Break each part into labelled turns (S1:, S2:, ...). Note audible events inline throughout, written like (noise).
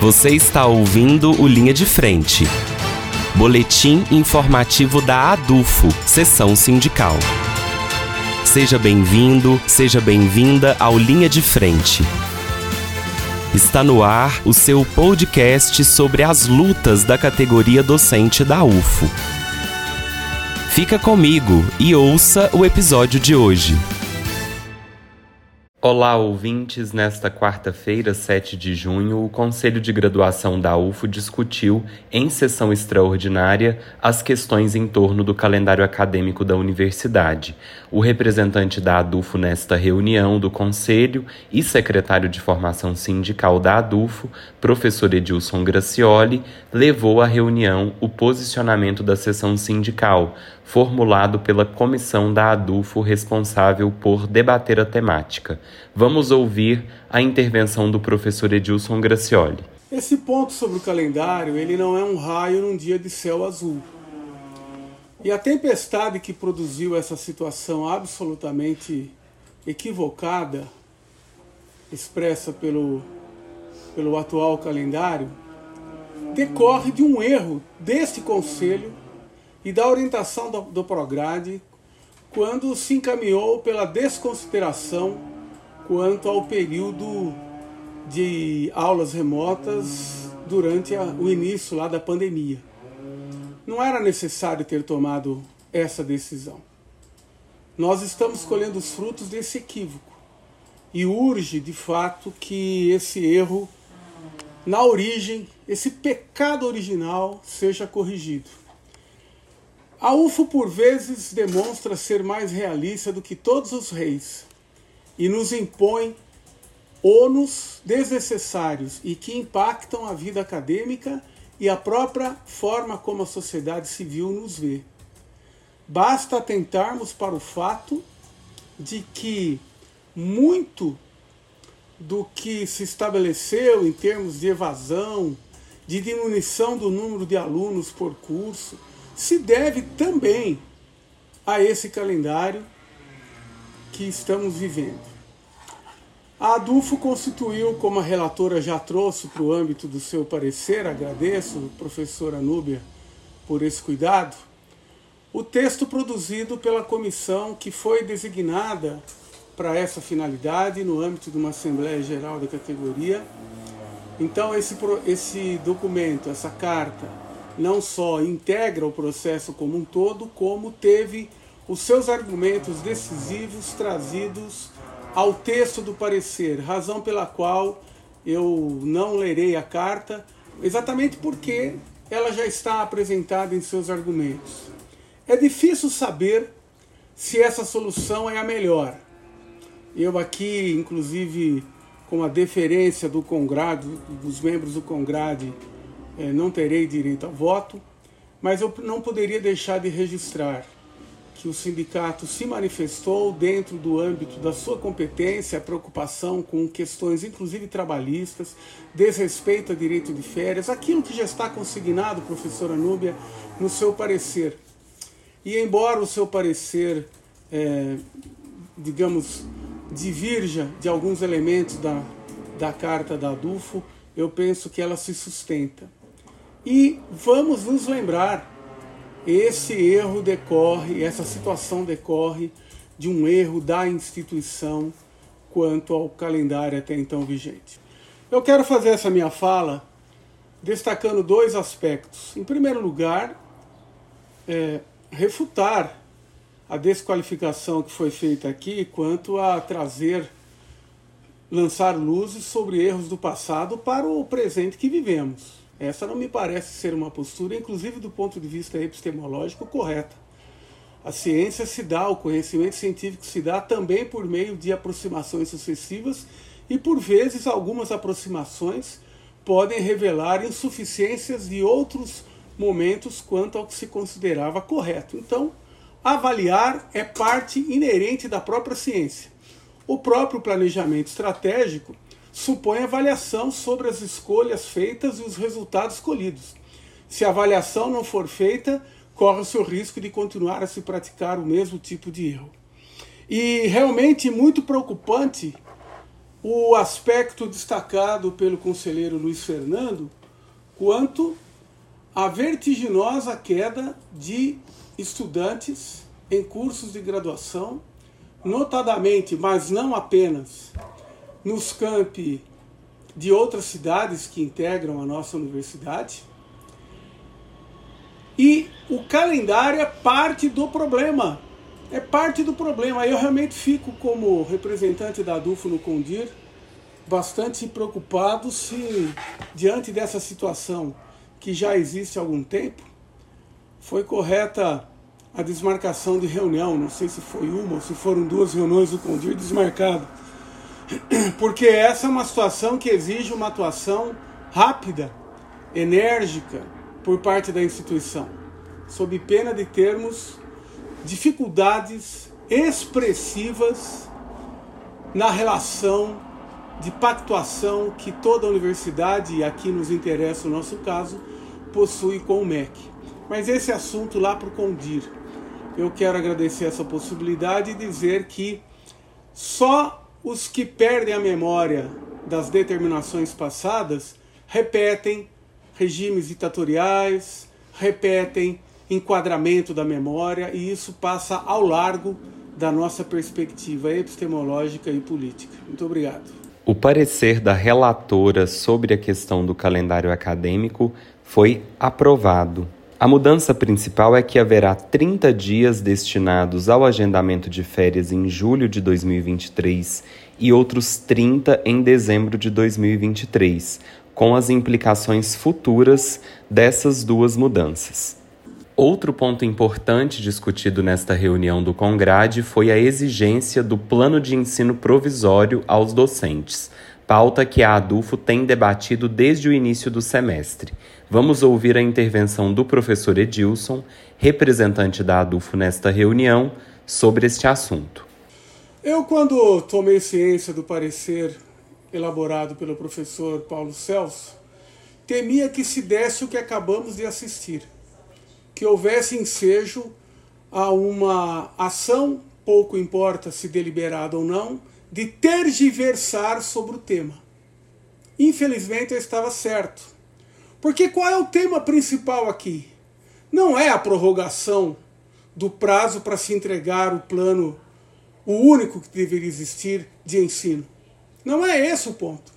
S1: Você está ouvindo o Linha de Frente. Boletim informativo da ADUFO, Sessão Sindical. Seja bem-vindo, seja bem-vinda ao Linha de Frente. Está no ar o seu podcast sobre as lutas da categoria docente da UFO. Fica comigo e ouça o episódio de hoje. Olá, ouvintes! Nesta quarta-feira, 7 de junho, o Conselho de Graduação da UFO discutiu, em sessão extraordinária, as questões em torno do calendário acadêmico da universidade. O representante da ADUFO nesta reunião do Conselho e secretário de Formação Sindical da ADUFO, professor Edilson Gracioli, levou à reunião o posicionamento da sessão sindical, formulado pela comissão da ADUFO responsável por debater a temática. Vamos ouvir a intervenção do professor Edilson Gracioli.
S2: Esse ponto sobre o calendário, ele não é um raio num dia de céu azul. E a tempestade que produziu essa situação absolutamente equivocada, expressa pelo, pelo atual calendário, decorre de um erro deste conselho e da orientação do, do Prograde quando se encaminhou pela desconsideração quanto ao período de aulas remotas durante a, o início lá da pandemia. Não era necessário ter tomado essa decisão. Nós estamos colhendo os frutos desse equívoco e urge, de fato, que esse erro, na origem, esse pecado original, seja corrigido. A UFO, por vezes, demonstra ser mais realista do que todos os reis e nos impõe ônus desnecessários e que impactam a vida acadêmica e a própria forma como a sociedade civil nos vê. Basta atentarmos para o fato de que muito do que se estabeleceu em termos de evasão, de diminuição do número de alunos por curso, se deve também a esse calendário que estamos vivendo. A ADUFO constituiu, como a relatora já trouxe para o âmbito do seu parecer, agradeço, professora Núbia, por esse cuidado, o texto produzido pela comissão que foi designada para essa finalidade no âmbito de uma Assembleia Geral da categoria. Então, esse, esse documento, essa carta, não só integra o processo como um todo, como teve os seus argumentos decisivos trazidos ao texto do parecer, razão pela qual eu não lerei a carta, exatamente porque ela já está apresentada em seus argumentos. É difícil saber se essa solução é a melhor. Eu aqui, inclusive, com a deferência do Congrade, dos membros do Congrade, eh, não terei direito ao voto, mas eu não poderia deixar de registrar que o sindicato se manifestou dentro do âmbito da sua competência, a preocupação com questões inclusive trabalhistas, desrespeito a direito de férias, aquilo que já está consignado, professora Núbia, no seu parecer. E embora o seu parecer, é, digamos, divirja de alguns elementos da, da carta da ADUFO, eu penso que ela se sustenta. E vamos nos lembrar esse erro decorre, essa situação decorre de um erro da instituição quanto ao calendário até então vigente. Eu quero fazer essa minha fala destacando dois aspectos. Em primeiro lugar, é, refutar a desqualificação que foi feita aqui quanto a trazer, lançar luzes sobre erros do passado para o presente que vivemos. Essa não me parece ser uma postura, inclusive do ponto de vista epistemológico, correta. A ciência se dá, o conhecimento científico se dá também por meio de aproximações sucessivas e, por vezes, algumas aproximações podem revelar insuficiências de outros momentos quanto ao que se considerava correto. Então, avaliar é parte inerente da própria ciência. O próprio planejamento estratégico supõe avaliação sobre as escolhas feitas e os resultados colhidos. Se a avaliação não for feita, corre-se o risco de continuar a se praticar o mesmo tipo de erro. E realmente muito preocupante o aspecto destacado pelo conselheiro Luiz Fernando quanto à vertiginosa queda de estudantes em cursos de graduação, notadamente, mas não apenas, nos campi de outras cidades que integram a nossa universidade. E o calendário é parte do problema. É parte do problema. Eu realmente fico, como representante da ADUFO no Condir, bastante preocupado se, diante dessa situação que já existe há algum tempo, foi correta a desmarcação de reunião. Não sei se foi uma ou se foram duas reuniões do Condir desmarcado. (clears throat) Porque essa é uma situação que exige uma atuação rápida, enérgica, por parte da instituição, sob pena de termos dificuldades expressivas na relação de pactuação que toda universidade, e aqui nos interessa o nosso caso, possui com o MEC. Mas esse assunto lá para o Condir. Eu quero agradecer essa possibilidade e dizer que só os que perdem a memória das determinações passadas repetem regimes ditatoriais, repetem enquadramento da memória e isso passa ao largo da nossa perspectiva epistemológica e política. Muito obrigado.
S1: O parecer da relatora sobre a questão do calendário acadêmico foi aprovado. A mudança principal é que haverá 30 dias destinados ao agendamento de férias em julho de 2023 e outros 30 em dezembro de 2023, com as implicações futuras dessas duas mudanças. Outro ponto importante discutido nesta reunião do Congrade foi a exigência do plano de ensino provisório aos docentes, pauta que a ADUFO tem debatido desde o início do semestre. Vamos ouvir a intervenção do professor Edilson, representante da ADUFO nesta reunião, sobre este assunto.
S2: Eu, quando tomei ciência do parecer elaborado pelo professor Paulo Celso, temia que se desse o que acabamos de assistir que houvesse ensejo a uma ação, pouco importa se deliberada ou não, de tergiversar sobre o tema. Infelizmente eu estava certo. Porque qual é o tema principal aqui? Não é a prorrogação do prazo para se entregar o plano, o único que deveria existir de ensino. Não é esse o ponto.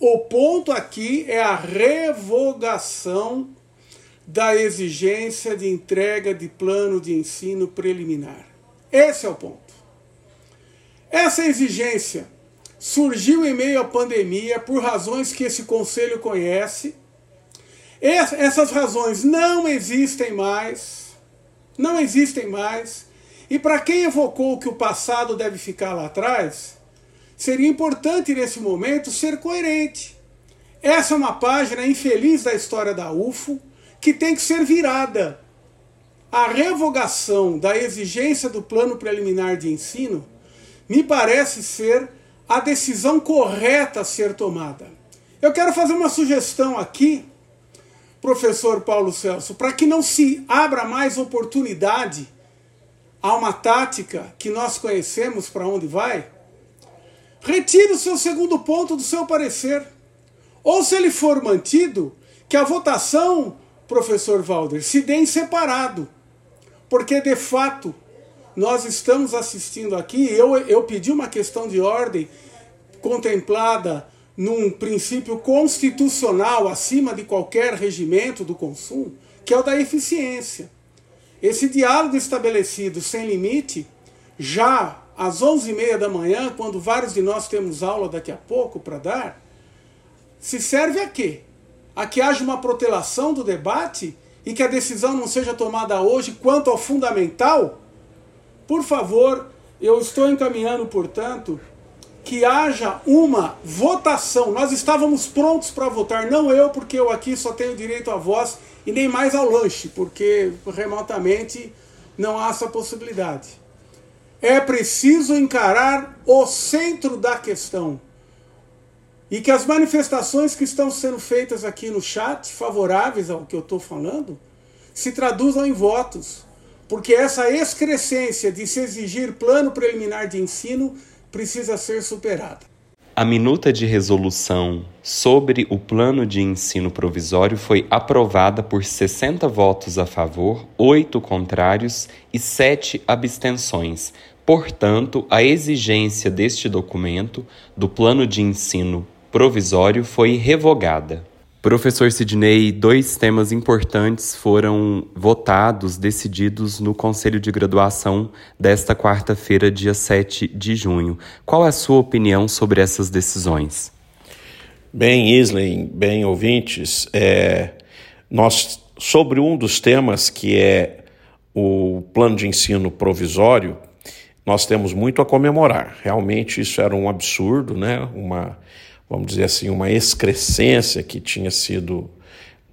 S2: O ponto aqui é a revogação da exigência de entrega de plano de ensino preliminar. Esse é o ponto. Essa exigência surgiu em meio à pandemia por razões que esse conselho conhece. Essas razões não existem mais. Não existem mais. E para quem evocou que o passado deve ficar lá atrás, seria importante nesse momento ser coerente. Essa é uma página infeliz da história da UFO, que tem que ser virada. A revogação da exigência do plano preliminar de ensino me parece ser a decisão correta a ser tomada. Eu quero fazer uma sugestão aqui, professor Paulo Celso, para que não se abra mais oportunidade a uma tática que nós conhecemos para onde vai. Retire o seu segundo ponto do seu parecer. Ou se ele for mantido, que a votação professor Valder, se deem separado. Porque, de fato, nós estamos assistindo aqui, eu, eu pedi uma questão de ordem contemplada num princípio constitucional acima de qualquer regimento do consumo, que é o da eficiência. Esse diálogo estabelecido sem limite, já às 11h30 da manhã, quando vários de nós temos aula daqui a pouco para dar, se serve a quê? a que haja uma protelação do debate e que a decisão não seja tomada hoje quanto ao fundamental? Por favor, eu estou encaminhando, portanto, que haja uma votação. Nós estávamos prontos para votar, não eu, porque eu aqui só tenho direito à voz e nem mais ao lanche, porque remotamente não há essa possibilidade. É preciso encarar o centro da questão. E que as manifestações que estão sendo feitas aqui no chat, favoráveis ao que eu estou falando, se traduzam em votos. Porque essa excrescência de se exigir plano preliminar de ensino precisa ser superada.
S1: A minuta de resolução sobre o plano de ensino provisório foi aprovada por 60 votos a favor, 8 contrários e 7 abstenções. Portanto, a exigência deste documento, do plano de ensino provisório, foi revogada. Professor Sidney, dois temas importantes foram votados, decididos no Conselho de Graduação desta quarta-feira, dia 7 de junho. Qual é a sua opinião sobre essas decisões?
S3: Bem, Isley, bem, ouvintes, é, nós, sobre um dos temas que é o plano de ensino provisório, nós temos muito a comemorar. Realmente isso era um absurdo, né? uma vamos dizer assim, uma excrescência que tinha sido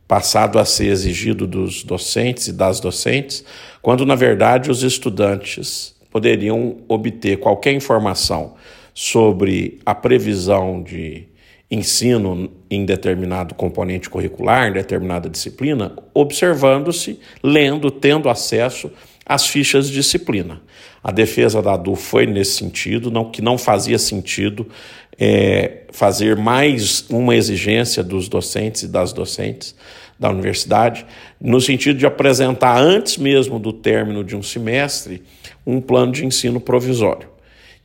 S3: passado a ser exigido dos docentes e das docentes, quando na verdade os estudantes poderiam obter qualquer informação sobre a previsão de ensino em determinado componente curricular, em determinada disciplina, observando-se, lendo, tendo acesso às fichas de disciplina. A defesa da ADU foi nesse sentido, não, que não fazia sentido é, fazer mais uma exigência dos docentes e das docentes da universidade, no sentido de apresentar antes mesmo do término de um semestre um plano de ensino provisório,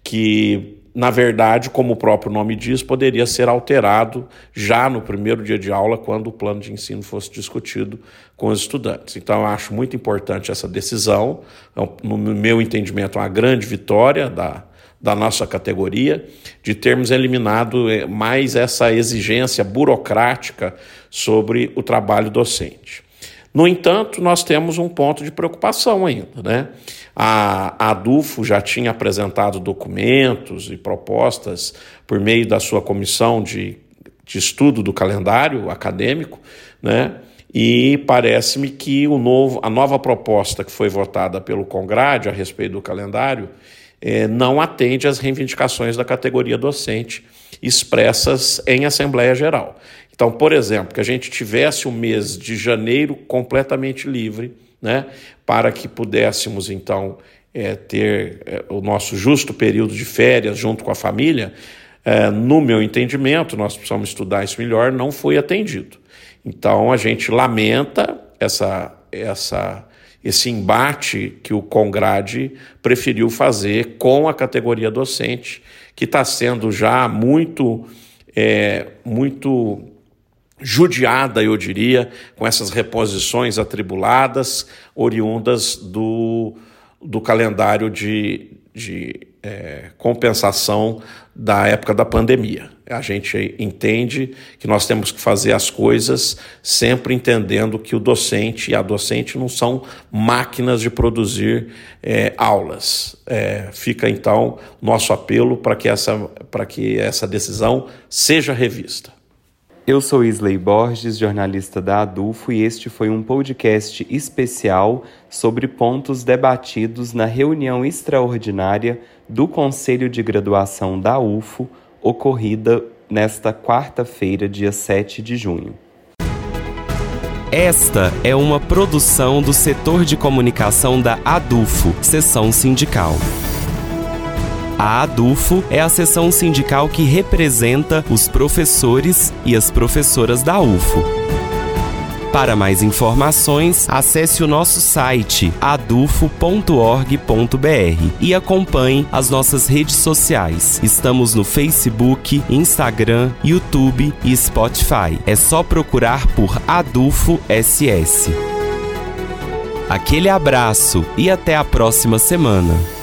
S3: que na verdade, como o próprio nome diz, poderia ser alterado já no primeiro dia de aula, quando o plano de ensino fosse discutido com os estudantes. Então, eu acho muito importante essa decisão. É no meu entendimento, uma grande vitória da, da nossa categoria, de termos eliminado eh, mais essa exigência burocrática sobre o trabalho docente. No entanto, nós temos um ponto de preocupação ainda. Né? A, ADUFO já tinha apresentado documentos e propostas por meio da sua comissão de, de estudo do calendário acadêmico, né? e parece-me que o novo, a nova proposta que foi votada pelo Congrade a respeito do calendário é, não atende às reivindicações da categoria docente expressas em Assembleia Geral. Então, por exemplo, que a gente tivesse o mês de janeiro completamente livre, né, para que pudéssemos, então, é, ter é, o nosso justo período de férias junto com a família, no meu entendimento, nós precisamos estudar isso melhor, não foi atendido. Então, a gente lamenta essa, essa esse embate que o Congrade preferiu fazer com a categoria docente, que está sendo já muito, é, muito judiada, eu diria, com essas reposições atribuladas, oriundas do, do calendário de, de é, compensação da época da pandemia. A gente entende que nós temos que fazer as coisas sempre entendendo que o docente e a docente não são máquinas de produzir é, aulas. É, fica então nosso apelo para que, essa, que essa decisão seja revista.
S1: Eu sou Isley Borges, jornalista da Adulfo, e este foi um podcast especial sobre pontos debatidos na reunião extraordinária do Conselho de Graduação da UFO, ocorrida nesta quarta-feira, dia 7 de junho. Esta é uma produção do setor de comunicação da ADUFO, seção sindical. A ADUFO é a seção sindical que representa os professores e as professoras da UFO. Para mais informações, acesse o nosso site adufo.org.br e acompanhe as nossas redes sociais. Estamos no Facebook, Instagram, YouTube e Spotify. É só procurar por Adufo SS. Aquele abraço e até a próxima semana.